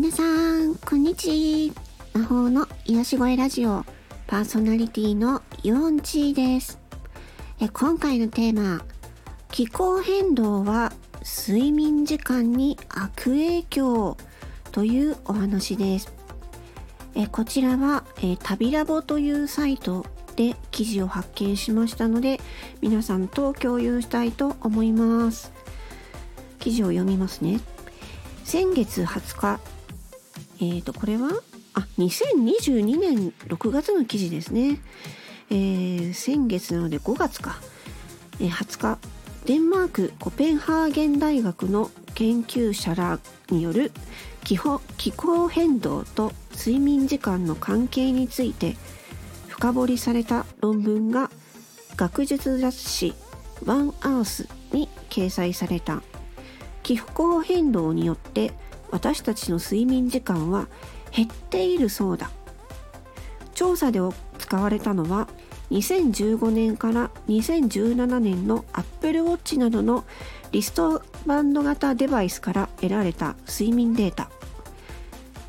皆さん、こんにちは。魔法の癒し声ラジオパーソナリティのユオンチーですえ。今回のテーマ、気候変動は睡眠時間に悪影響というお話です。えこちらはえ旅ラボというサイトで記事を発見しましたので皆さんと共有したいと思います記事を読みますね先月20日えーとこれは？あ2022年6月の記事ですね、えー、先月なので5月か、えー、20日デンマークコペンハーゲン大学の研究者らによる気候変動と睡眠時間の関係について深掘りされた論文が学術雑誌「ワンアース」に掲載された。気候変動によって私たちの睡眠時間は減っているそうだ。調査で使われたのは2015年から2017年の Apple Watch などのリストバンド型デバイスから得られた睡眠データ。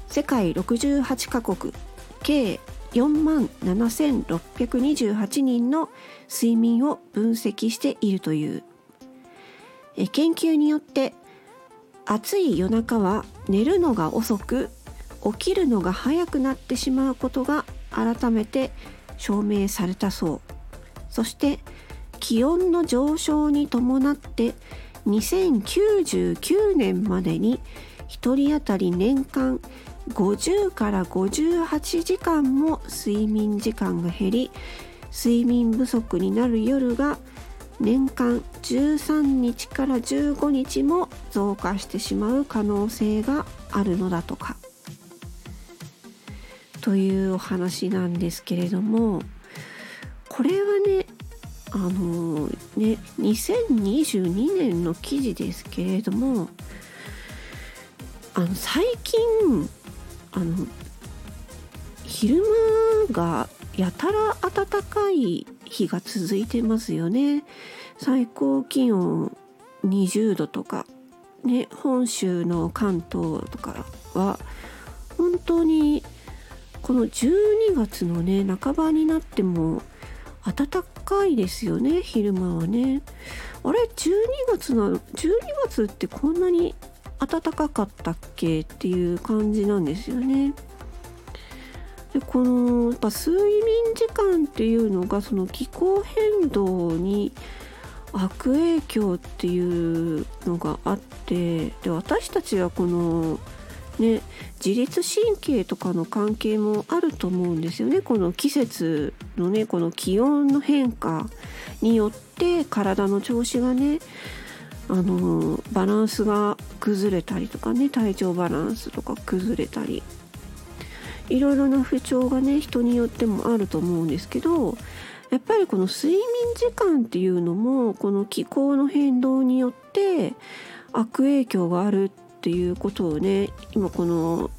世界68カ国計4万7628人の睡眠を分析しているという。研究によって暑い夜中は寝るのが遅く起きるのが早くなってしまうことが改めて証明されたそう。そして気温の上昇に伴って2099年までに1人当たり年間50から58時間も睡眠時間が減り睡眠不足になる夜が年間13日から15日も増加してしまう可能性があるのだとか。というお話なんですけれどもこれはねあのね2022年の記事ですけれどもあの最近あの昼間がやたら暖かい日が続いてますよね。最高気温20度とかね本州の関東とかは本当にこの12月のね半ばになっても暖かいですよね昼間はね。あれ？12月の？12月ってこんなに暖かかったっけ？っていう感じなんですよね。でこのやっぱ睡眠時間っていうのがその気候変動に悪影響っていうのがあってで私たちはこのね自律神経とかの関係もあると思うんですよね。この季節のねこの気温の変化によって体の調子がねあのバランスが崩れたりとかね体調バランスとか崩れたりいろいろな不調がね人によってもあると思うんですけどやっぱりこの睡眠時間っていうのもこの気候の変動によって悪影響があるっていうことをね今この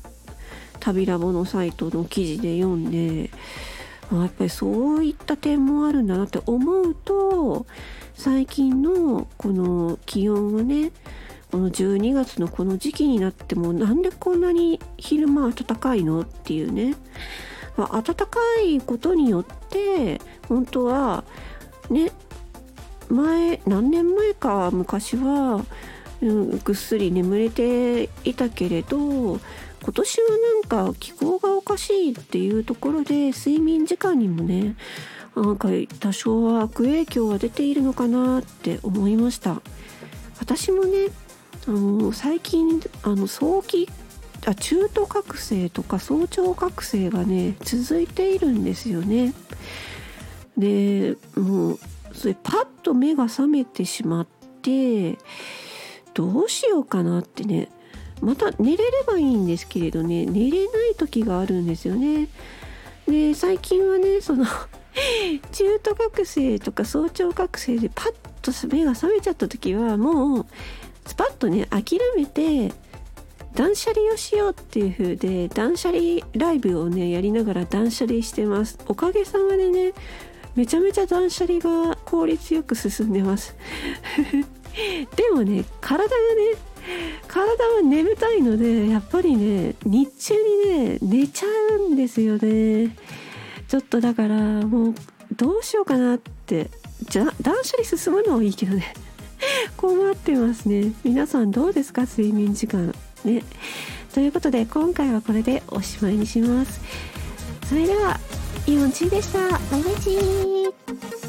旅ラボのサイトの記事で読んでやっぱりそういった点もあるんだなって思うと最近のこの気温はねこの12月のこの時期になってもなんでこんなに昼間暖かいのっていうね。暖かいことによって本当はね前何年前か昔はぐっすり眠れていたけれど今年はなんか気候がおかしいっていうところで睡眠時間にもねなんか多少は悪影響が出ているのかなって思いました。私もねあの最近あの早期あ中途覚醒とか早朝覚醒がね続いているんですよね。でもうそれパッと目が覚めてしまってどうしようかなってね。また寝れればいいんですけれどね。寝れない時があるんですよね。で最近はねその 中途覚醒とか早朝覚醒でパッと目が覚めちゃった時はもうスパッとね諦めて断捨離をしようっていう風で断捨離ライブをねやりながら断捨離してます。おかげさまでねめちゃめちゃ断捨離が効率よく進んでます。でもね体がね体は眠たいのでやっぱりね日中にね寝ちゃうんですよね。ちょっとだからもうどうしようかなって。じゃ断捨離進むのはいいけどね。困ってますね。皆さんどうですか？睡眠時間。ね。ということで今回はこれでおしまいにします。それではイオンチーでした。バイバイ。チー